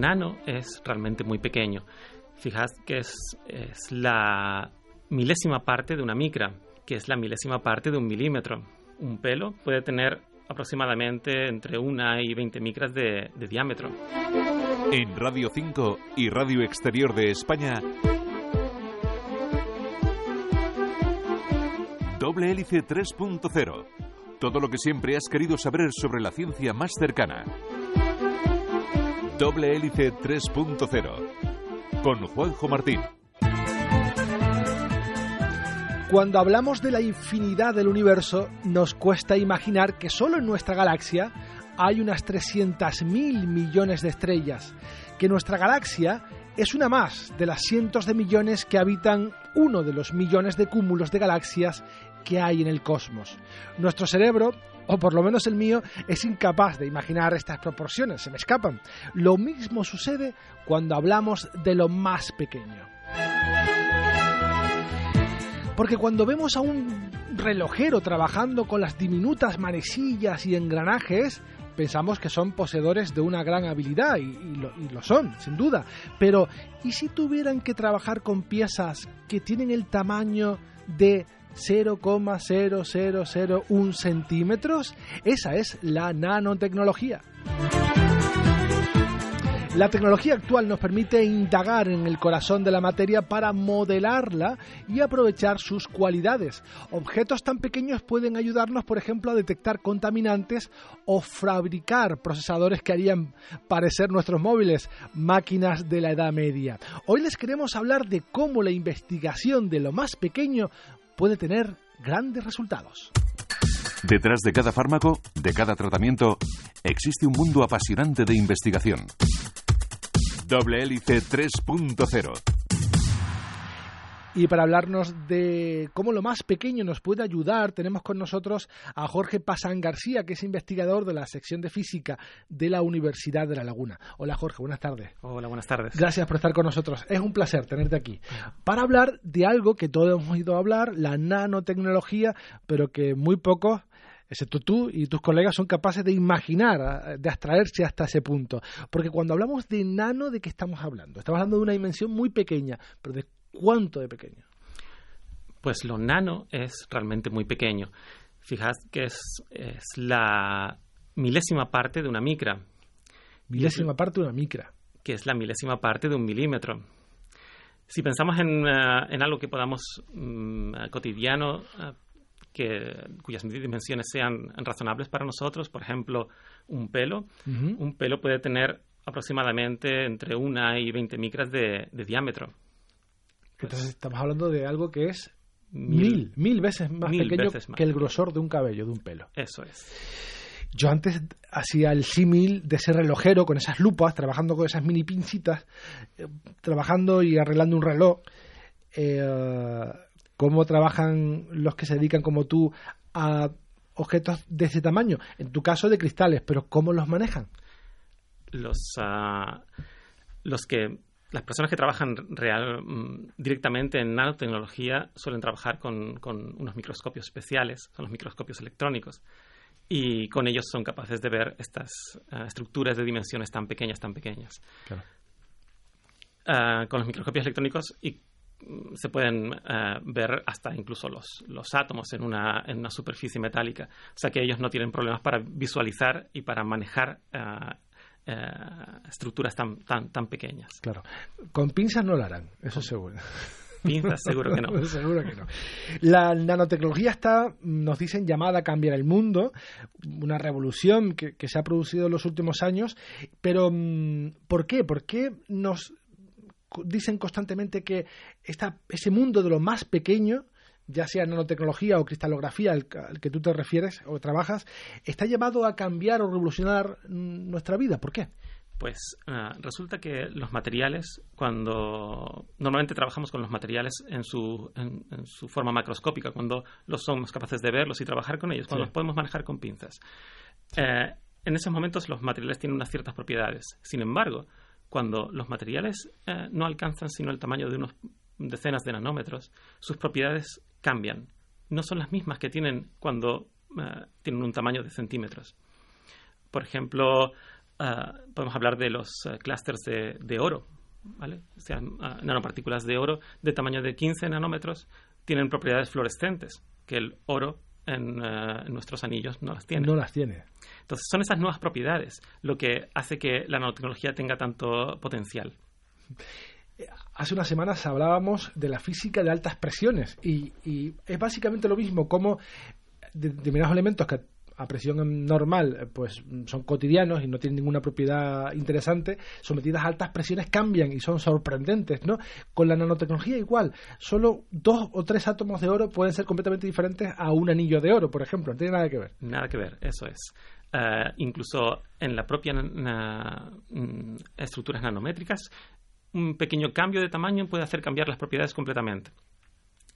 Nano es realmente muy pequeño. Fijas que es, la milésima parte de una micra, que es la milésima parte de un milímetro. Un pelo puede tener aproximadamente entre una y 20 micras de, de diámetro. En Radio 5 y Radio Exterior de España, Doble Hélice 3.0. Todo lo que siempre has querido saber sobre la ciencia más cercana. Doble Hélice 3.0. Con Juanjo Martín. Cuando hablamos de la infinidad del universo, nos cuesta imaginar que solo en nuestra galaxia hay unas 300.000 millones de estrellas, que nuestra galaxia es una más de las cientos de millones que habitan uno de los millones de cúmulos de galaxias que hay en el cosmos. Nuestro cerebro, o por lo menos el mío, es incapaz de imaginar estas proporciones, se me escapan. Lo mismo sucede cuando hablamos de lo más pequeño. Porque cuando vemos a un relojero trabajando con las diminutas manecillas y engranajes, pensamos que son poseedores de una gran habilidad y, y, lo, y, lo, son, sin duda. Pero, ¿y si tuvieran que trabajar con piezas que tienen el tamaño de 0,0001 centímetros? Esa es la nanotecnología. La tecnología actual nos permite indagar en el corazón de la materia para modelarla y aprovechar sus cualidades. Objetos tan pequeños pueden ayudarnos, por ejemplo, a detectar contaminantes o fabricar procesadores que harían parecer nuestros móviles máquinas de la Edad Media. Hoy les queremos hablar de cómo la investigación de lo más pequeño puede tener grandes resultados. Detrás de cada fármaco, de cada tratamiento, existe un mundo apasionante de investigación. Doble Hélice 3.0 y para hablarnos de cómo lo más pequeño nos puede ayudar, tenemos con nosotros a Jorge Pasán García, que es investigador de la sección de física de la Universidad de La Laguna. Hola Jorge, buenas tardes. Hola, buenas tardes. Gracias por estar con nosotros. Es un placer tenerte aquí. Para hablar de algo que todos hemos ido a hablar, la nanotecnología, pero que muy pocos excepto tú y tus colegas, son capaces de imaginar, de abstraerse hasta ese punto. Porque cuando hablamos de nano, ¿de qué estamos hablando? Estamos hablando de una dimensión muy pequeña, pero ¿de cuánto de pequeño? Pues lo nano es realmente muy pequeño. Fijas que es, es la milésima parte de una micra. Milésima parte de una micra. Que es la milésima parte de un milímetro. Si pensamos en, uh, en algo que podamos um, cotidiano, uh, que, cuyas dimensiones sean razonables para nosotros, por ejemplo, un pelo. Uh -huh. Un pelo puede tener aproximadamente entre una y 20 micras de, de diámetro. Pues, Entonces estamos hablando de algo que es mil, mil, mil veces más mil pequeño veces más. que el grosor de un cabello, de un pelo. Eso es. Yo antes hacía el símil de ese relojero con esas lupas, trabajando con esas mini pincitas, eh, trabajando y arreglando un reloj. Eh, cómo trabajan los que se dedican como tú a objetos de ese tamaño, en tu caso de cristales, pero cómo los manejan. Los, uh, los que las personas que trabajan real, mm, directamente en nanotecnología suelen trabajar con, con, unos microscopios especiales, son los microscopios electrónicos, y con ellos son capaces de ver estas uh, estructuras de dimensiones tan pequeñas, tan pequeñas. Claro. Uh, con los microscopios electrónicos y se pueden uh, ver hasta incluso los, los átomos en una, en una, superficie metálica. O sea que ellos no tienen problemas para visualizar y para manejar uh, uh, estructuras tan, tan, tan pequeñas. Claro. Con pinzas no lo harán, eso seguro. Pinzas, seguro que no. seguro que no. La nanotecnología está, nos dicen, llamada a cambiar el mundo, una revolución que, que se ha producido en los últimos años, pero ¿por qué? ¿Por qué nos dicen constantemente que esta, ese mundo de lo más pequeño ya sea nanotecnología o cristalografía al, que tú te refieres o trabajas, está llevado a cambiar o revolucionar nuestra vida. ¿Por qué? Pues ah, resulta que los materiales, cuando normalmente trabajamos con los materiales en su, en, su forma macroscópica, cuando los somos capaces de verlos y trabajar con ellos, cuando los podemos manejar con pinzas. Eh, en esos momentos los materiales tienen unas ciertas propiedades. Sin embargo, cuando los materiales eh, no alcanzan sino el tamaño de unos decenas de nanómetros, sus propiedades cambian. No son las mismas que tienen cuando eh, tienen un tamaño de centímetros. Por ejemplo, Ah, podemos hablar de los uh, clústeres de, oro, ¿vale? O sea, nanopartículas de oro de tamaño de 15 nanómetros tienen propiedades fluorescentes, que el oro en, nuestros anillos no las tiene. No las tiene. Entonces, son esas nuevas propiedades lo que hace que la nanotecnología tenga tanto potencial. Hace unas semanas hablábamos de la física de altas presiones y, es básicamente lo mismo, como determinados elementos que a presión normal pues son cotidianos y no tienen ninguna propiedad interesante, sometidas a altas presiones cambian y son sorprendentes, ¿no? Con la nanotecnología igual, solo dos o tres átomos de oro pueden ser completamente diferentes a un anillo de oro, por ejemplo, no tiene nada que ver. Nada que ver, eso es. Eh, incluso en la propia mm, estructuras nanométricas, un pequeño cambio de tamaño puede hacer cambiar las propiedades completamente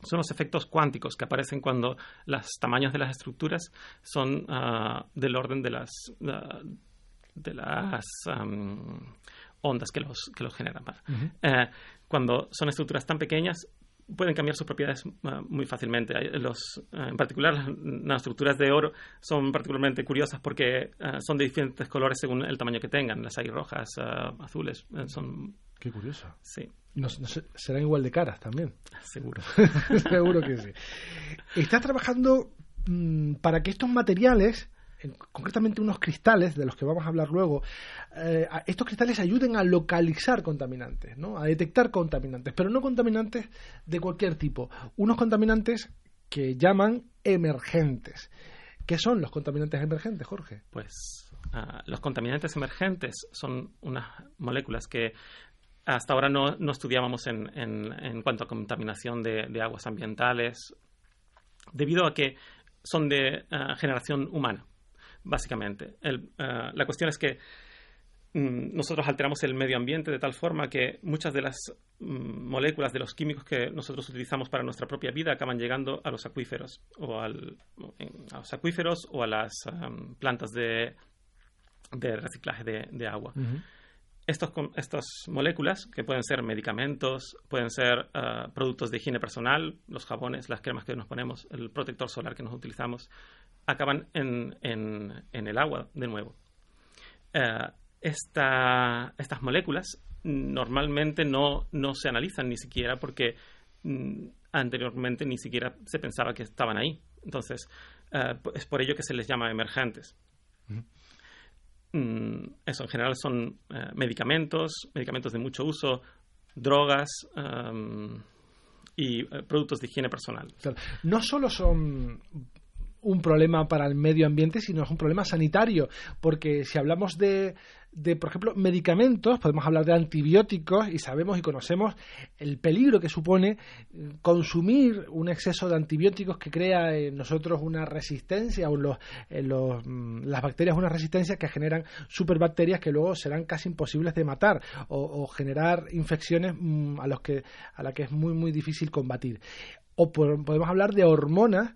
son los efectos cuánticos que aparecen cuando los tamaños de las estructuras son ah, del orden de las, ah, de las ondas que los, que los generan. Eh, cuando son estructuras tan pequeñas, pueden cambiar sus propiedades ah, muy fácilmente. Los, en particular, las estructuras de oro son particularmente curiosas porque son de diferentes colores según el tamaño que tengan. Las hay rojas, azules, eh, son... Qué curioso. Sí. Serán igual de caras también. Seguro. Seguro que sí. Estás trabajando mm, para que estos materiales, concretamente unos cristales, de los que vamos a hablar luego, eh, estos cristales ayuden a localizar contaminantes, ¿no? a detectar contaminantes, pero no contaminantes de cualquier tipo. Unos contaminantes que llaman emergentes. ¿Qué son los contaminantes emergentes, Jorge? Pues ah, los contaminantes emergentes son unas moléculas que hasta ahora no, estudiábamos en, en, cuanto a contaminación de, aguas ambientales, debido a que son de eh, generación humana, básicamente. Eh, la cuestión es que mm, nosotros alteramos el medio ambiente de tal forma que muchas de las mm, moléculas de los químicos que nosotros utilizamos para nuestra propia vida acaban llegando a los acuíferos o a los acuíferos o a las plantas de, de reciclaje de, agua estos, estas moléculas, que pueden ser medicamentos, pueden ser ah, productos de higiene personal, los jabones, las cremas que nos ponemos, el protector solar que nos utilizamos, acaban en, en, el agua de nuevo. Eh, estas moléculas normalmente no, no, se analizan ni siquiera porque mm, anteriormente ni siquiera se pensaba que estaban ahí. Entonces, eh, es por ello que se les llama emergentes. Eso en general son eh, medicamentos, medicamentos de mucho uso, drogas y eh, productos de higiene personal. No solo son un problema para el medio ambiente, sino es un problema sanitario, porque si hablamos de, de, por ejemplo, medicamentos, podemos hablar de antibióticos y sabemos y conocemos el peligro que supone consumir un exceso de antibióticos que crea en nosotros una resistencia o los, los, mm, las bacterias una resistencia que generan superbacterias que luego serán casi imposibles de matar o, generar infecciones mm, a, los que, a las que es muy, muy difícil combatir. O podemos hablar de hormonas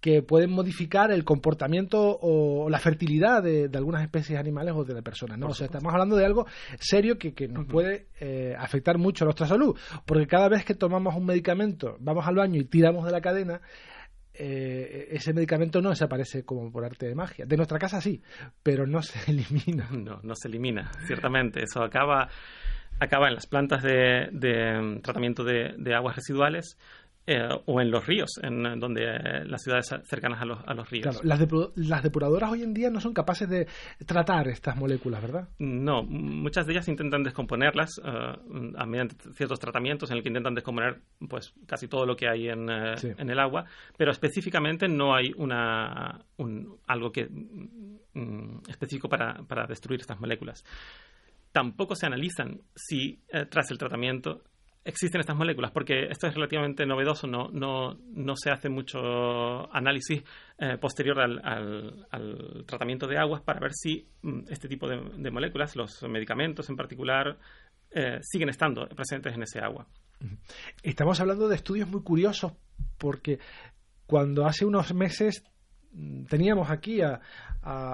que pueden modificar el comportamiento o la fertilidad de, algunas especies animales o de la persona. ¿no? O sea, estamos hablando de algo serio que, nos puede eh, afectar mucho a nuestra salud, porque cada vez que tomamos un medicamento, vamos al baño y tiramos de la cadena, eh, ese medicamento no desaparece como por arte de magia. De nuestra casa sí, pero no se elimina. No, no se elimina, ciertamente. Eso acaba, acaba en las plantas de, de tratamiento de, de aguas residuales eh, o en los ríos, en donde eh, las ciudades cercanas a los, a los ríos. las, las, depuradoras hoy en día no son capaces de tratar estas moléculas, ¿verdad? No, muchas de ellas intentan descomponerlas uh, mediante ciertos tratamientos en el que intentan descomponer pues casi todo lo que hay en, en el agua, pero específicamente no hay una un, algo que mm, específico para, para destruir estas moléculas. Tampoco se analizan si tras el tratamiento existen estas moléculas, porque esto es relativamente novedoso, no, no, no se hace mucho análisis eh, posterior al, tratamiento de aguas para ver si mm, este tipo de, moléculas, los medicamentos en particular, eh, siguen estando presentes en ese agua. Estamos hablando de estudios muy curiosos porque cuando hace unos meses teníamos aquí a,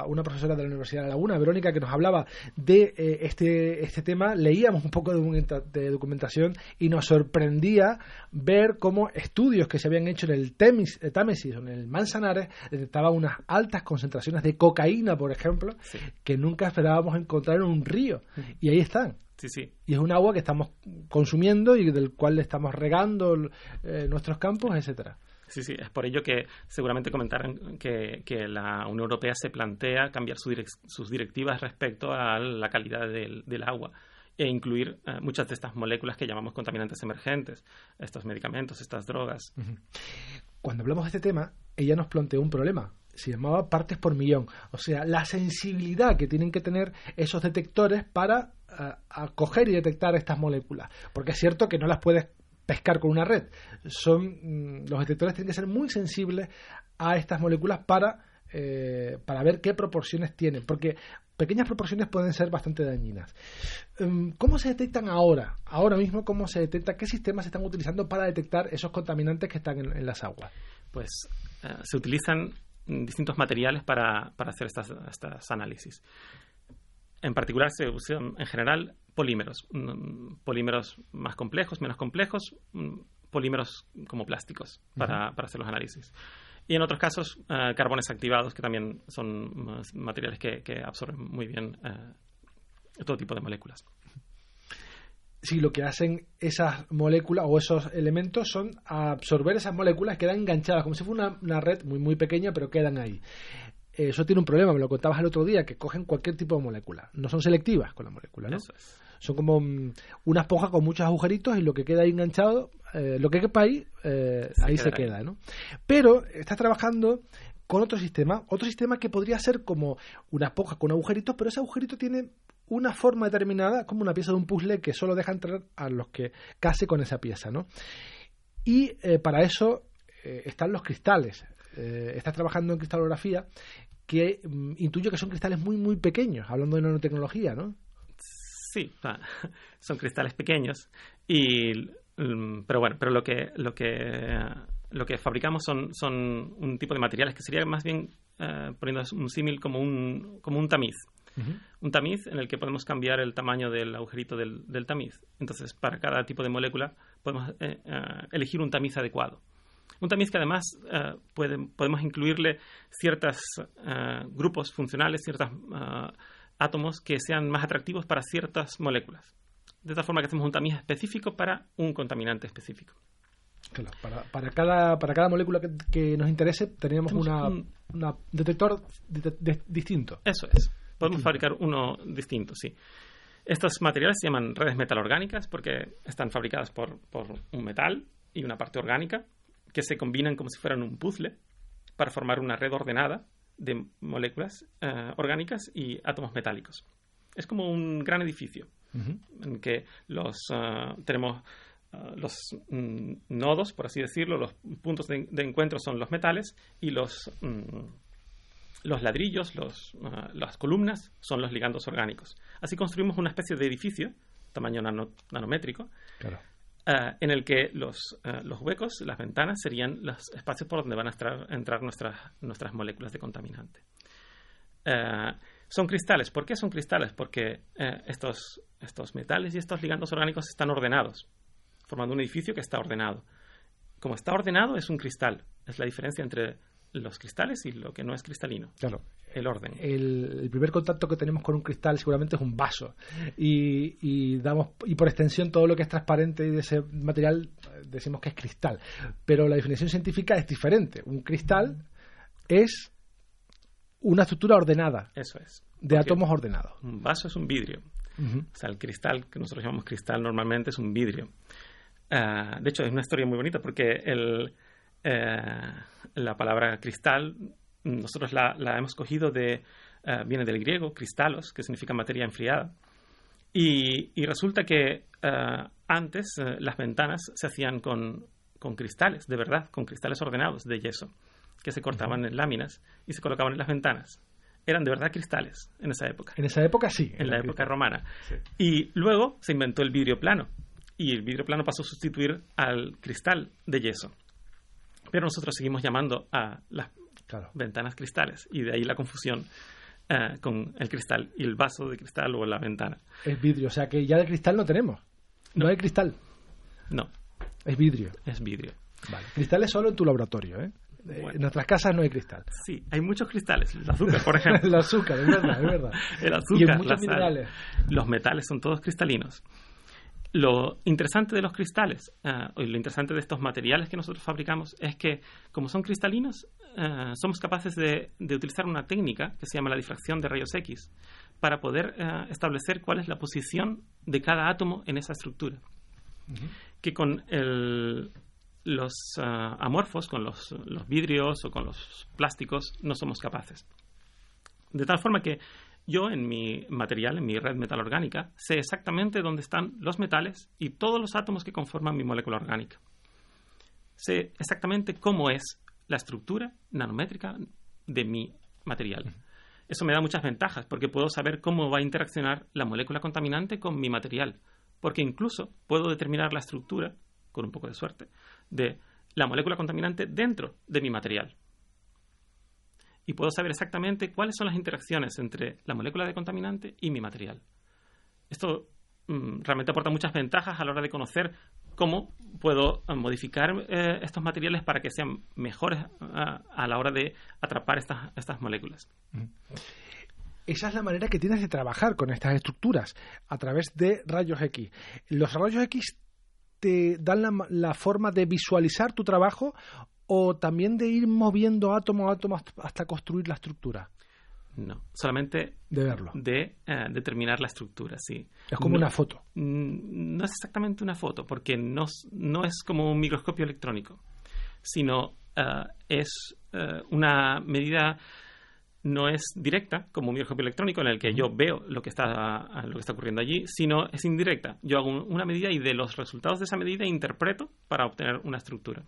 una profesora de la Universidad de Laguna, Verónica, que nos hablaba de eh, este, este tema, leíamos un poco de, documentación y nos sorprendía ver cómo estudios que se habían hecho en el Temis, eh, Támesis o en el Manzanares detectaban unas altas concentraciones de cocaína, por ejemplo, que nunca esperábamos encontrar en un río. Y ahí están. Sí, sí. Y es un agua que estamos consumiendo y del cual le estamos regando eh, nuestros campos, etcétera. Sí, sí, es por ello que seguramente comentaron que, la Unión Europea se plantea cambiar sus directivas respecto a la calidad del, agua e incluir eh, muchas de estas moléculas que llamamos contaminantes emergentes, estos medicamentos, estas drogas. Cuando hablamos de este tema, ella nos planteó un problema. Se llamaba partes por millón. O sea, la sensibilidad que tienen que tener esos detectores para eh, acoger y detectar estas moléculas. Porque es cierto que no las puedes pescar con una red. Son, mm, los detectores tienen que ser muy sensibles a estas moléculas para, eh, para ver qué proporciones tienen, porque pequeñas proporciones pueden ser bastante dañinas. Em, ¿Cómo se detectan ahora? Ahora mismo, ¿cómo se detecta? ¿Qué sistemas se están utilizando para detectar esos contaminantes que están en, las aguas? Pues eh, se utilizan distintos materiales para, para hacer estas, estas análisis. En particular se usan en general polímeros, mm, polímeros más complejos, menos complejos, mm, polímeros como plásticos para, hacer los análisis. Y en otros casos, eh, carbones activados, que también son materiales que, absorben muy bien eh, todo tipo de moléculas. Sí, lo que hacen esas moléculas o esos elementos son absorber esas moléculas, quedan enganchadas, como si fuera una, una red muy, muy pequeña, pero quedan ahí eso tiene un problema, me lo contabas el otro día, que cogen cualquier tipo de molécula. No son selectivas con la molécula, ¿no? Son como mm, una esponja con muchos agujeritos y lo que queda ahí enganchado, eh, lo que quepa ahí, eh, ahí se queda, ¿no? Pero estás trabajando con otro sistema, otro sistema que podría ser como una esponja con agujeritos, pero ese agujerito tiene una forma determinada, como una pieza de un puzzle que solo deja entrar a los que case con esa pieza, ¿no? Y eh, para eso están los cristales. estás trabajando en cristalografía que mm, intuyo que son cristales muy, muy pequeños, hablando de nanotecnología, ¿no? Sí, son cristales pequeños. Y, mm, pero bueno, pero lo que, lo que, lo que fabricamos son, son un tipo de materiales que sería más bien, eh, poniendo un símil, como un, como un tamiz. Un tamiz en el que podemos cambiar el tamaño del agujerito del, del tamiz. Entonces, para cada tipo de molécula podemos eh, eh, elegir un tamiz adecuado. Un tamiz que además eh, podemos incluirle ciertos eh, grupos funcionales, ciertos eh, átomos que sean más atractivos para ciertas moléculas. De tal forma que hacemos un tamiz específico para un contaminante específico. para, cada, para cada molécula que, nos interese tenemos un detector distinto. Eso es. Podemos fabricar uno distinto, sí. Estos materiales se llaman redes metalorgánicas porque están fabricadas por un metal y una parte orgánica que se combinan como si fueran un puzzle para formar una red ordenada de moléculas eh, orgánicas y átomos metálicos. Es como un gran edificio en que los, eh, tenemos eh, los mm, nodos, por así decirlo, los puntos de, encuentro son los metales y los, mm, los ladrillos, los, las columnas son los ligandos orgánicos. Así construimos una especie de edificio, tamaño nanométrico, claro. Eh, en el que los, eh, los, huecos, las ventanas, serían los espacios por donde van a entrar nuestras, nuestras moléculas de contaminante. Eh, son cristales. ¿Por qué son cristales? Porque estos, estos metales y estos ligandos orgánicos están ordenados, formando un edificio que está ordenado. Como está ordenado, es un cristal. Es la diferencia entre los cristales y lo que no es cristalino. Claro. El orden. El, primer contacto que tenemos con un cristal seguramente es un vaso. Y, damos, y por extensión todo lo que es transparente y de ese material decimos que es cristal. Pero la definición científica es diferente. Un cristal es una estructura ordenada. Eso es. De átomos ordenados. Un vaso es un vidrio. O sea, el cristal, que nosotros llamamos cristal normalmente, es un vidrio. Ah, de hecho, es una historia muy bonita porque el, eh, la palabra cristal, nosotros la, hemos cogido de, eh, viene del griego, cristalos, que significa materia enfriada. Y, resulta que eh, antes las ventanas se hacían con, con cristales, de verdad, con cristales ordenados de yeso, que se cortaban en láminas y se colocaban en las ventanas. Eran de verdad cristales en esa época. En esa época sí. En la época romana. Sí. Y luego se inventó el vidrio plano. Y el vidrio plano pasó a sustituir al cristal de yeso. Pero nosotros seguimos llamando a las Claro. ventanas cristales. Y de ahí la confusión eh, con el cristal y el vaso de cristal o la ventana. Es vidrio, o sea que ya de cristal no tenemos. No, No. hay cristal, No, es vidrio. es vidrio. Vale. Cristal es solo en tu laboratorio, ¿eh? Bueno. En nuestras casas no hay cristal. Sí, hay muchos cristales. El azúcar, por ejemplo. el azúcar, es verdad, es verdad. el azúcar, y en muchos la sal. minerales. Los metales son todos cristalinos. Lo interesante de los cristales, y lo interesante de estos materiales que nosotros fabricamos, es que como son cristalinos, eh, somos capaces de, de utilizar una técnica que se llama la difracción de rayos X para poder eh, establecer cuál es la posición de cada átomo en esa estructura. Que con el- los amorfos, con los, los vidrios o con los plásticos, no somos capaces. De tal forma que yo en mi material, en mi red metal orgánica, sé exactamente dónde están los metales y todos los átomos que conforman mi molécula orgánica. Sé exactamente cómo es la estructura nanométrica de mi material. Eso me da muchas ventajas porque puedo saber cómo va a interaccionar la molécula contaminante con mi material. Porque incluso puedo determinar la estructura, con un poco de suerte, de la molécula contaminante dentro de mi material y puedo saber exactamente cuáles son las interacciones entre la molécula de contaminante y mi material. Esto mm, realmente aporta muchas ventajas a la hora de conocer cómo puedo eh, modificar eh, estos materiales para que sean mejores ah, a la hora de atrapar estas, estas moléculas. Esa es la manera que tienes de trabajar con estas estructuras, a través de rayos X. Los rayos X te dan la forma de visualizar tu trabajo o también de ir moviendo átomo a átomo hasta- construir la estructura, No, solamente de verlo. de eh, determinar la estructura, sí. Es como No- una foto. Mm, no es exactamente una foto, porque no, no es como un microscopio electrónico, sino eh, es eh, una medida, no es directa, como un microscopio electrónico, en el que yo veo lo que está, lo que está ocurriendo allí, sino es indirecta. Yo hago un- una medida y de los resultados de esa medida interpreto para obtener una estructura.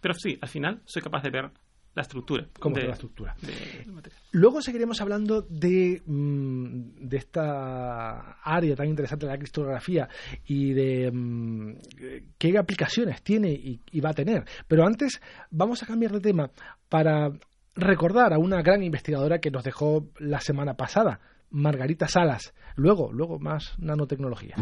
Pero sí, al final soy capaz de ver la estructura. Cómo de- la estructura. de- material. Luego seguiremos hablando de, mm, de esta área tan interesante de la cristografía y de mm, qué aplicaciones tiene y, y va a tener. Pero antes vamos a cambiar de tema para recordar a una gran investigadora que nos dejó la semana pasada, Margarita Salas. Luego, luego más nanotecnología.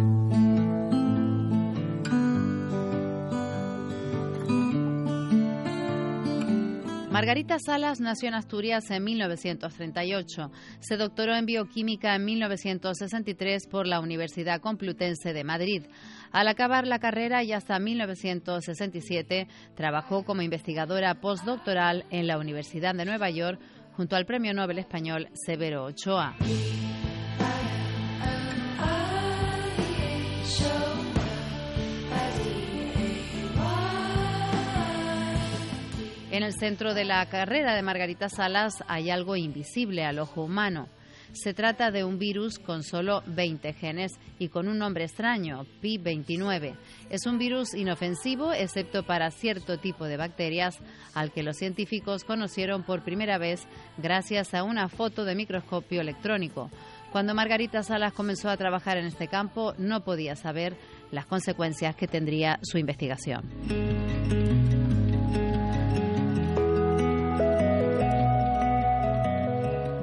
Margarita Salas nació en Asturias en 1938. Se doctoró en bioquímica en 1963 por la Universidad Complutense de Madrid. Al acabar la carrera y hasta 1967 trabajó como investigadora postdoctoral en la Universidad de Nueva York junto al premio Nobel español Severo Ochoa. En el centro de la carrera de Margarita Salas hay algo invisible al ojo humano. Se trata de un virus con solo 20 genes y con un nombre extraño, Pi29. Es un virus inofensivo excepto para cierto tipo de bacterias al que los científicos conocieron por primera vez gracias a una foto de microscopio electrónico. Cuando Margarita Salas comenzó a trabajar en este campo no podía saber las consecuencias que tendría su investigación.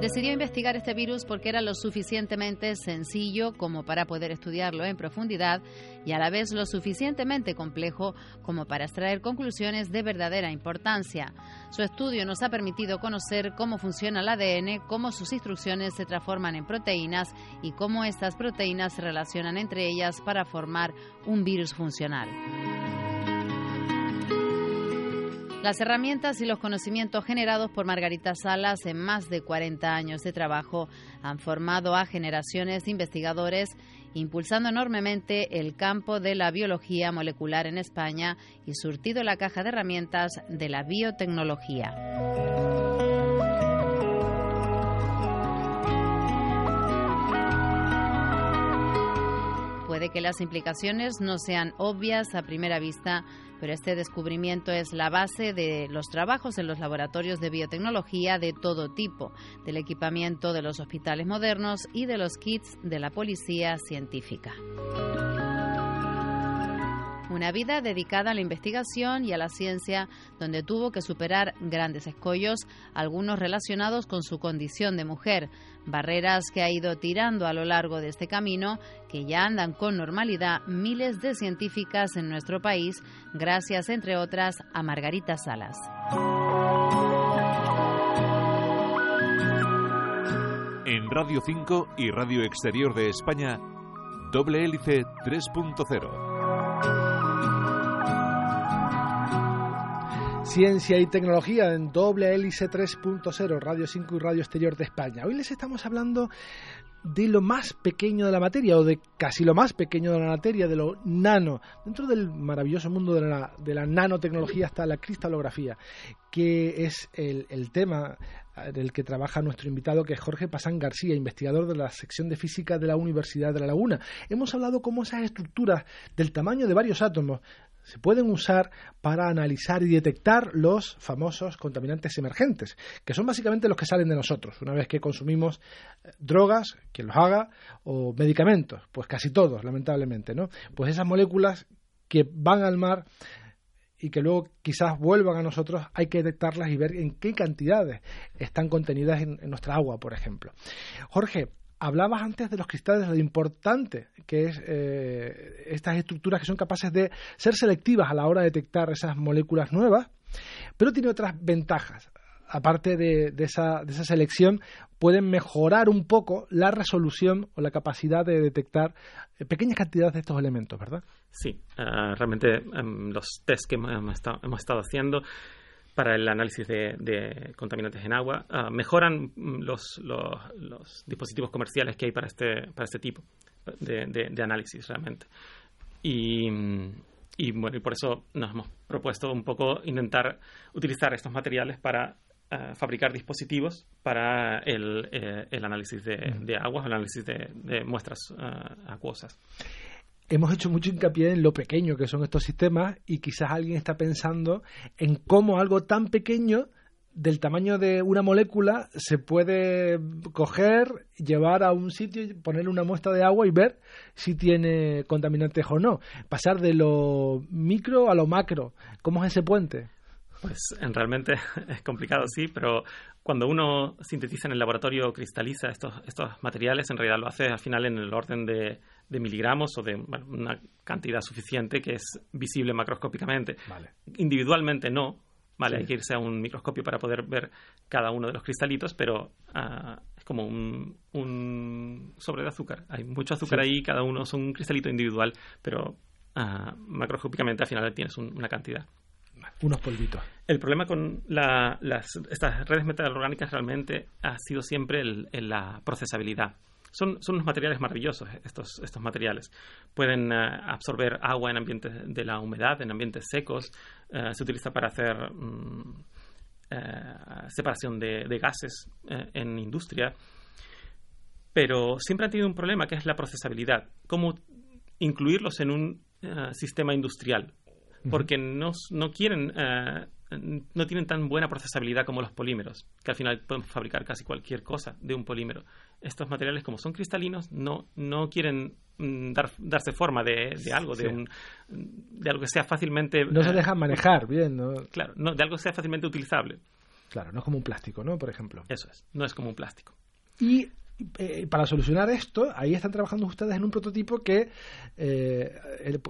Decidió investigar este virus porque era lo suficientemente sencillo como para poder estudiarlo en profundidad y a la vez lo suficientemente complejo como para extraer conclusiones de verdadera importancia. Su estudio nos ha permitido conocer cómo funciona el ADN, cómo sus instrucciones se transforman en proteínas y cómo estas proteínas se relacionan entre ellas para formar un virus funcional. Las herramientas y los conocimientos generados por Margarita Salas en más de 40 años de trabajo han formado a generaciones de investigadores, impulsando enormemente el campo de la biología molecular en España y surtido la caja de herramientas de la biotecnología. Puede que las implicaciones no sean obvias a primera vista, pero este descubrimiento es la base de los trabajos en los laboratorios de biotecnología de todo tipo, del equipamiento de los hospitales modernos y de los kits de la policía científica. Una vida dedicada a la investigación y a la ciencia, donde tuvo que superar grandes escollos, algunos relacionados con su condición de mujer, barreras que ha ido tirando a lo largo de este camino, que ya andan con normalidad miles de científicas en nuestro país, gracias, entre otras, a Margarita Salas. En Radio 5 y Radio Exterior de España, Doble Hélice 3.0. Ciencia y tecnología en doble hélice 3.0, Radio 5 y Radio Exterior de España. Hoy les estamos hablando de lo más pequeño de la materia, o de casi lo más pequeño de la materia, de lo nano. Dentro del maravilloso mundo de la, de la nanotecnología está la cristalografía, que es el, tema del que trabaja nuestro invitado, que es Jorge Pasán García, investigador de la sección de física de la Universidad de La Laguna. Hemos hablado cómo esas estructuras del tamaño de varios átomos se pueden usar para analizar y detectar los famosos contaminantes emergentes, que son básicamente los que salen de nosotros una vez que consumimos eh, drogas, quien los haga, o medicamentos, pues casi todos, lamentablemente, ¿no? Pues esas moléculas que van al mar y que luego quizás vuelvan a nosotros, hay que detectarlas y ver en qué cantidades están contenidas en, en nuestra agua, por ejemplo. Jorge, hablabas antes de los cristales, lo importante que es eh, estas estructuras que son capaces de ser selectivas a la hora de detectar esas moléculas nuevas, pero tiene otras ventajas. Aparte de, esa, de esa selección, pueden mejorar un poco la resolución o la capacidad de detectar eh, pequeñas cantidades de estos elementos, ¿verdad? Sí, eh, realmente em, los test que hemos estado haciendo para el análisis de, contaminantes en agua, ah, mejoran mm, los, los, dispositivos comerciales que hay para este, para este tipo de, análisis realmente. Y, y, bueno, y por eso nos hemos propuesto un poco intentar utilizar estos materiales para ah, fabricar dispositivos para el, eh, el análisis de, aguas, el análisis de, muestras ah, acuosas hemos hecho mucho hincapié en lo pequeño que son estos sistemas y quizás alguien está pensando en cómo algo tan pequeño del tamaño de una molécula se puede coger, llevar a un sitio, ponerle una muestra de agua y ver si tiene contaminantes o no. Pasar de lo micro a lo macro. ¿Cómo es ese puente? Pues realmente es complicado, sí, pero cuando uno sintetiza en el laboratorio, cristaliza estos, estos materiales, en realidad lo hace al final en el orden de, de miligramos o de una cantidad suficiente que es visible macroscópicamente. Individualmente no, ¿vale? Hay que irse a un microscopio para poder ver cada uno de los cristalitos, pero ah, es como un, un, sobre de azúcar. Hay mucho azúcar ahí, cada uno es un cristalito individual, pero uh, macroscópicamente al final tienes una cantidad. Unos polvitos. El problema con las, estas redes metalorgánicas realmente ha sido siempre la procesabilidad. Son, unos materiales maravillosos, estos, estos materiales. Pueden eh, absorber agua en ambientes de la humedad, en ambientes secos. Eh, se utiliza para hacer mm, eh, separación de, gases en industria. Pero siempre han tenido un problema que es la procesabilidad. Cómo incluirlos en un sistema industrial. Porque no, no quieren no tienen tan buena procesabilidad como los polímeros, que al final podemos fabricar casi cualquier cosa de un polímero. Estos materiales, como son cristalinos, no, no quieren mm, dar, darse forma de, algo, de, un, de algo que sea fácilmente... No se eh, dejan manejar bien, ¿no? Claro, no, de algo que sea fácilmente utilizable. Claro, no es como un plástico, ¿no? Por ejemplo. Eso es, no es como un plástico. Y eh, para solucionar esto, ahí están trabajando ustedes en un prototipo que, eh,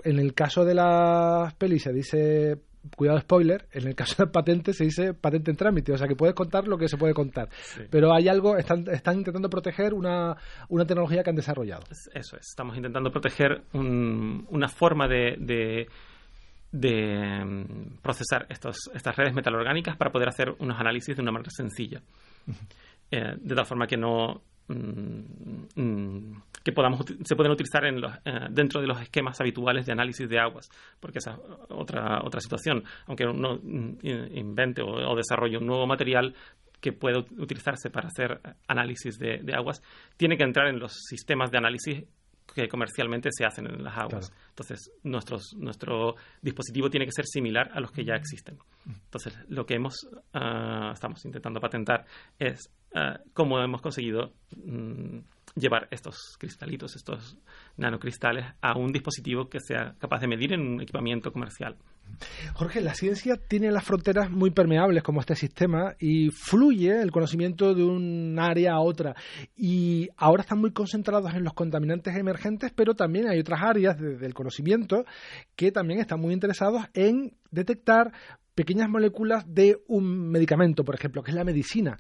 en el caso de las pelis se dice cuidado spoiler, en el caso de patente se dice patente en trámite, o sea que puedes contar lo que se puede contar. Pero hay algo, están, están intentando proteger una, una tecnología que han desarrollado. Eso es, estamos intentando proteger una forma de, de, de mm, procesar estos, estas redes metalorgánicas para poder hacer unos análisis de una manera sencilla. Eh, de tal forma que no, que podamos se pueden utilizar en los, eh, dentro de los esquemas habituales de análisis de aguas, porque esa es otra otra situación. Aunque uno mm, invente o, desarrolle un nuevo material que pueda utilizarse para hacer análisis de, aguas, tiene que entrar en los sistemas de análisis que comercialmente se hacen en las aguas. Entonces, nuestros, nuestro dispositivo tiene que ser similar a los que ya existen. Entonces, lo que hemos, ah, estamos intentando patentar es ah, cómo hemos conseguido mm, llevar estos cristalitos, estos nanocristales, a un dispositivo que sea capaz de medir en un equipamiento comercial. Jorge, la ciencia tiene las fronteras muy permeables como este sistema y fluye el conocimiento de un área a otra. Y ahora están muy concentrados en los contaminantes emergentes, pero también hay otras áreas del conocimiento que también están muy interesados en detectar pequeñas moléculas de un medicamento, por ejemplo, que es la medicina.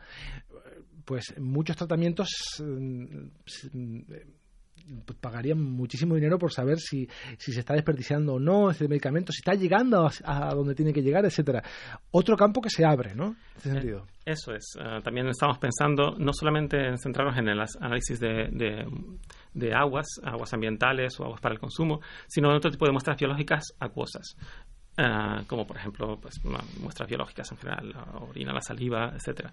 Pues muchos tratamientos mm, pues, pagarían muchísimo dinero por saber si, si se está desperdiciando o no ese medicamento, si está llegando a, donde tiene que llegar, etcétera. Otro campo que se abre, ¿no? Eh, eso es. Eh, también estamos pensando no solamente en centrarnos en el análisis de, de, aguas, aguas ambientales o aguas para el consumo, sino en otro tipo de muestras biológicas acuosas. Uh, como por ejemplo pues, muestras biológicas en general, la orina, la saliva, etcétera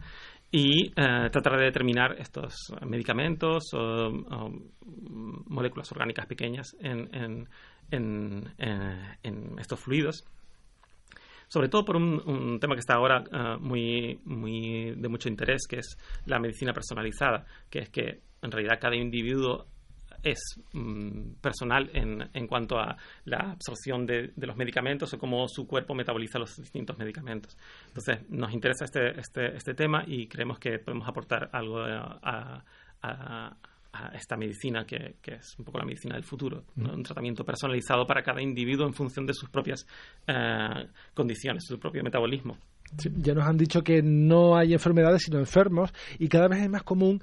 y uh, tratar de determinar estos medicamentos o, moléculas orgánicas pequeñas en, en, en, en, estos fluidos. Sobre todo por un, un tema que está ahora uh, muy, muy de mucho interés, que es la medicina personalizada, que es que en realidad cada individuo es mm, personal en, en, cuanto a la absorción de, los medicamentos o cómo su cuerpo metaboliza los distintos medicamentos. Entonces, nos interesa este, este, este tema y creemos que podemos aportar algo a, esta medicina que, es un poco la medicina del futuro, un tratamiento personalizado para cada individuo en función de sus propias eh, condiciones, su propio metabolismo. ya nos han dicho que no hay enfermedades sino enfermos y cada vez es más común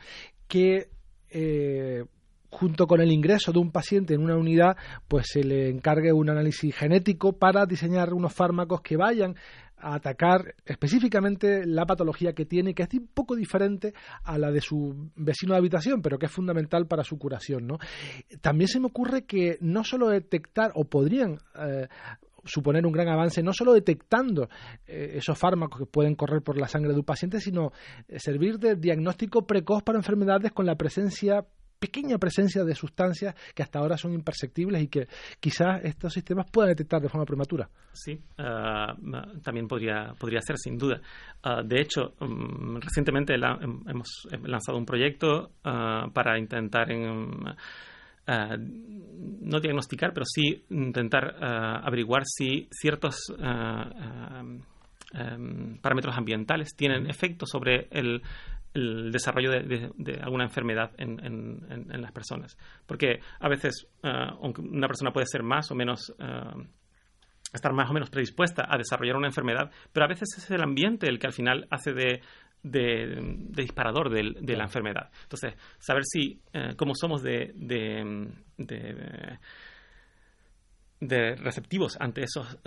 que eh, junto con el ingreso de un paciente en una unidad, pues se le encargue un análisis genético para diseñar unos fármacos que vayan a atacar específicamente la patología que tiene, que es un poco diferente a la de su vecino de habitación, pero que es fundamental para su curación. ¿no? También se me ocurre que no solo detectar, o podrían eh, suponer un gran avance, no solo detectando eh, esos fármacos que pueden correr por la sangre de un paciente, sino eh, servir de diagnóstico precoz para enfermedades con la presencia pequeña presencia de sustancias que hasta ahora son imperceptibles y que quizás estos sistemas puedan detectar de forma prematura. Sí, ah, también podría, podría ser, sin duda. Ah, de hecho, mm, recientemente hemos lanzado un proyecto ah, para intentar no diagnosticar, pero sí intentar averiguar si ciertos parámetros ambientales tienen efecto sobre el, el desarrollo de, alguna enfermedad en, en, las personas. Porque a veces, uh, aunque una persona puede ser más o menos, uh, estar más o menos predispuesta a desarrollar una enfermedad, pero a veces es el ambiente el que al final hace de, de, disparador de, la enfermedad. Entonces, saber si, uh, cómo somos de, de, receptivos ante esos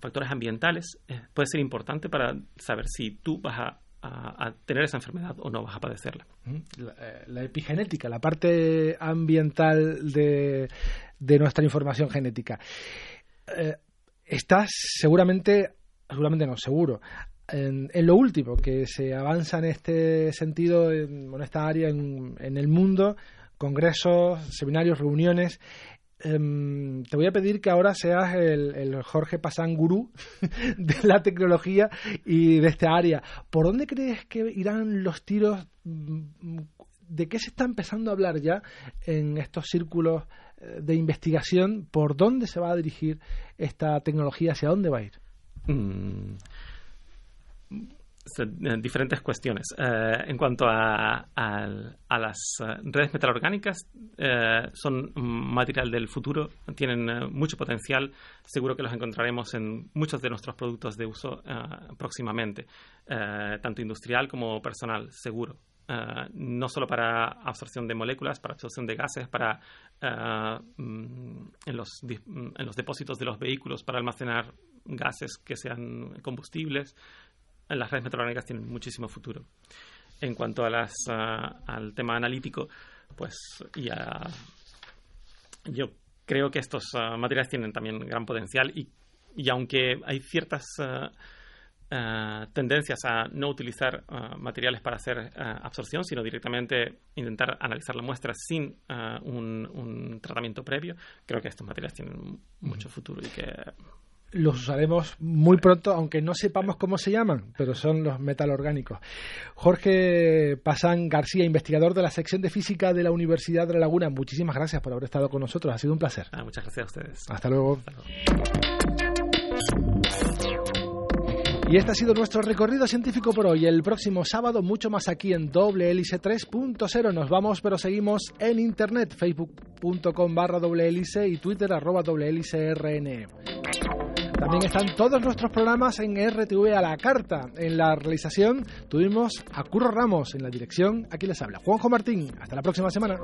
factores ambientales puede ser importante para saber si tú vas a a, tener esa enfermedad o no vas a padecerla. Eh, la, epigenética, la parte ambiental de, de nuestra información genética. Eh, estás seguramente, seguramente no, seguro, en, lo último que se avanza en este sentido, en, en esta área en, en el mundo, congresos, seminarios, reuniones. Em, te voy a pedir que ahora seas el, Jorge Pasán gurú de la tecnología y de esta área. ¿Por dónde crees que irán los tiros? Mm, ¿De qué se está empezando a hablar ya en estos círculos eh, de investigación? ¿Por dónde se va a dirigir esta tecnología? ¿Hacia dónde va a ir? Mm, diferentes cuestiones. Eh, en cuanto a, las eh, redes metalorgánicas, son material del futuro, tienen mucho potencial. Seguro que los encontraremos en muchos de nuestros productos de uso próximamente, tanto industrial como personal, seguro. no solo para absorción de moléculas, para absorción de gases, para mm, en, los, en los depósitos de los vehículos para almacenar gases que sean combustibles, las redes meteorológicas tienen muchísimo futuro. En cuanto a las, al tema analítico, pues yo creo que estos ah, materiales tienen también gran potencial y, y aunque hay ciertas eh, tendencias a no utilizar materiales para hacer absorción, sino directamente intentar analizar la muestra sin un, un, tratamiento previo, creo que estos materiales tienen mucho futuro y que los usaremos muy pronto, aunque no sepamos cómo se llaman, pero son los metalorgánicos. Jorge Pasán García, investigador de la sección de física de la Universidad de La Laguna, muchísimas gracias por haber estado con nosotros, ha sido un placer. Ah, muchas gracias a ustedes. Hasta luego. Y este ha sido nuestro recorrido científico por hoy. El próximo sábado, mucho más aquí en Doble Hélice 3.0. Nos vamos, pero seguimos en internet, facebook.com barra doble hélice y twitter arroba doble hélice rn. También están todos nuestros programas en RTV a la carta. En la realización tuvimos a Curro Ramos, en la dirección, aquí les habla Juanjo Martín. Hasta la próxima semana.